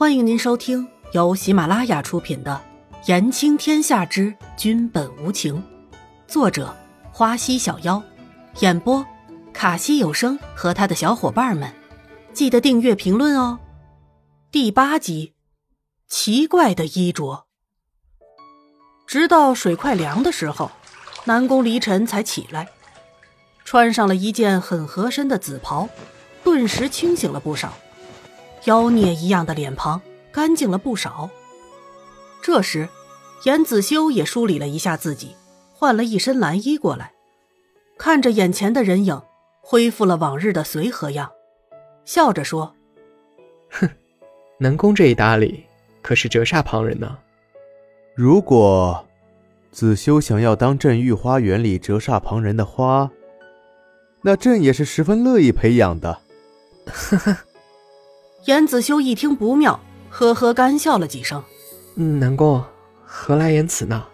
欢迎您收听由喜马拉雅出品的《言情天下之君本无情》，作者花溪小妖，演播卡西有声和他的小伙伴们。记得订阅、评论哦。第八集，奇怪的衣着。直到水快凉的时候，南宫离尘才起来，穿上了一件很合身的紫袍，顿时清醒了不少。妖孽一样的脸庞干净了不少。这时，严子修也梳理了一下自己，换了一身蓝衣过来，看着眼前的人影，恢复了往日的随和样，笑着说：“哼，南宫这一打理，可是折煞旁人呢。如果子修想要当镇御花园里折煞旁人的花，那朕也是十分乐意培养的。”呵呵。严子修一听不妙，呵呵干笑了几声。南宫，何来言辞呢？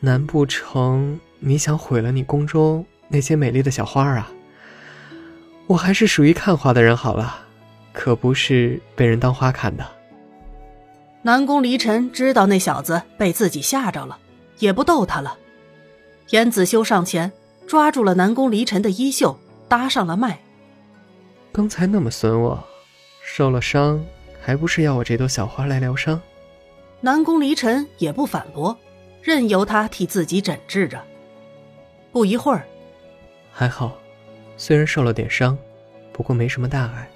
难不成你想毁了你宫中那些美丽的小花啊？我还是属于看花的人好了，可不是被人当花看的。南宫离尘知道那小子被自己吓着了，也不逗他了。严子修上前抓住了南宫离尘的衣袖，搭上了脉。刚才那么损我。受了伤，还不是要我这朵小花来疗伤？南宫离尘也不反驳，任由他替自己诊治着。不一会儿，还好，虽然受了点伤，不过没什么大碍，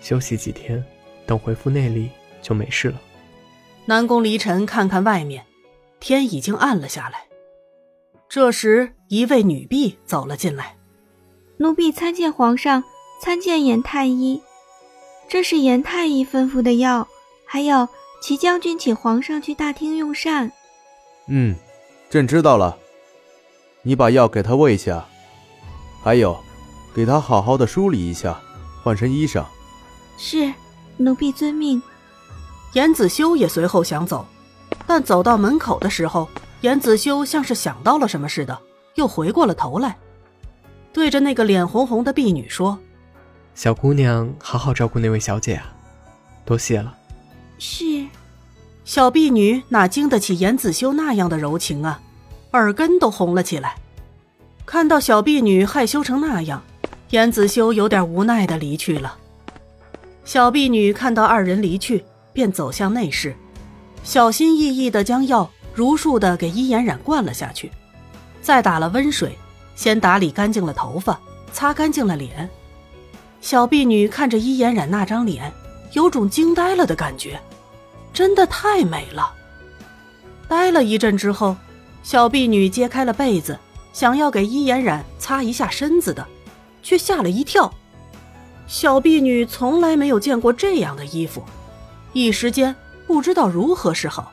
休息几天，等恢复内力就没事了。南宫离尘看看外面，天已经暗了下来。这时，一位女婢走了进来：“奴婢参见皇上，参见严太医。”这是严太医吩咐的药，还有齐将军请皇上去大厅用膳。嗯，朕知道了。你把药给他喂下，还有，给他好好的梳理一下，换身衣裳。是，奴婢遵命。严子修也随后想走，但走到门口的时候，严子修像是想到了什么似的，又回过了头来，对着那个脸红红的婢女说。小姑娘，好好照顾那位小姐啊，多谢了。是，小婢女哪经得起严子修那样的柔情啊，耳根都红了起来。看到小婢女害羞成那样，严子修有点无奈的离去了。小婢女看到二人离去，便走向内室，小心翼翼的将药如数的给伊嫣然灌了下去，再打了温水，先打理干净了头发，擦干净了脸。小婢女看着伊嫣然那张脸，有种惊呆了的感觉，真的太美了。呆了一阵之后，小婢女揭开了被子，想要给伊嫣然擦一下身子的，却吓了一跳。小婢女从来没有见过这样的衣服，一时间不知道如何是好。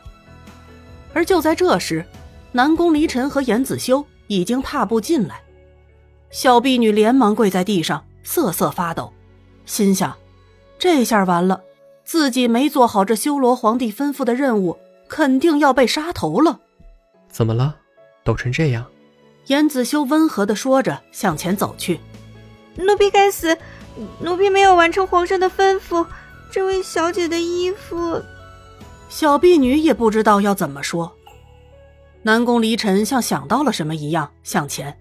而就在这时，南宫离尘和严子修已经踏步进来，小婢女连忙跪在地上。瑟瑟发抖，心想：这下完了，自己没做好这修罗皇帝吩咐的任务，肯定要被杀头了。怎么了？抖成这样？严子修温和的说着，向前走去。奴婢该死，奴婢没有完成皇上的吩咐。这位小姐的衣服……小婢女也不知道要怎么说。南宫离尘像想到了什么一样向前，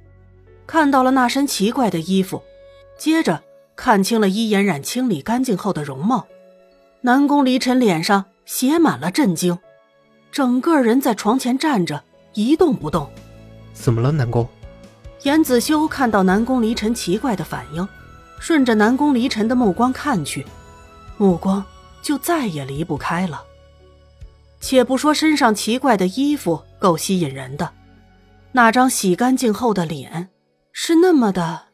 看到了那身奇怪的衣服。接着看清了伊嫣然清理干净后的容貌，南宫离尘脸上写满了震惊，整个人在床前站着一动不动。怎么了，南宫？严子修看到南宫离尘奇怪的反应，顺着南宫离尘的目光看去，目光就再也离不开了。且不说身上奇怪的衣服够吸引人的，那张洗干净后的脸，是那么的。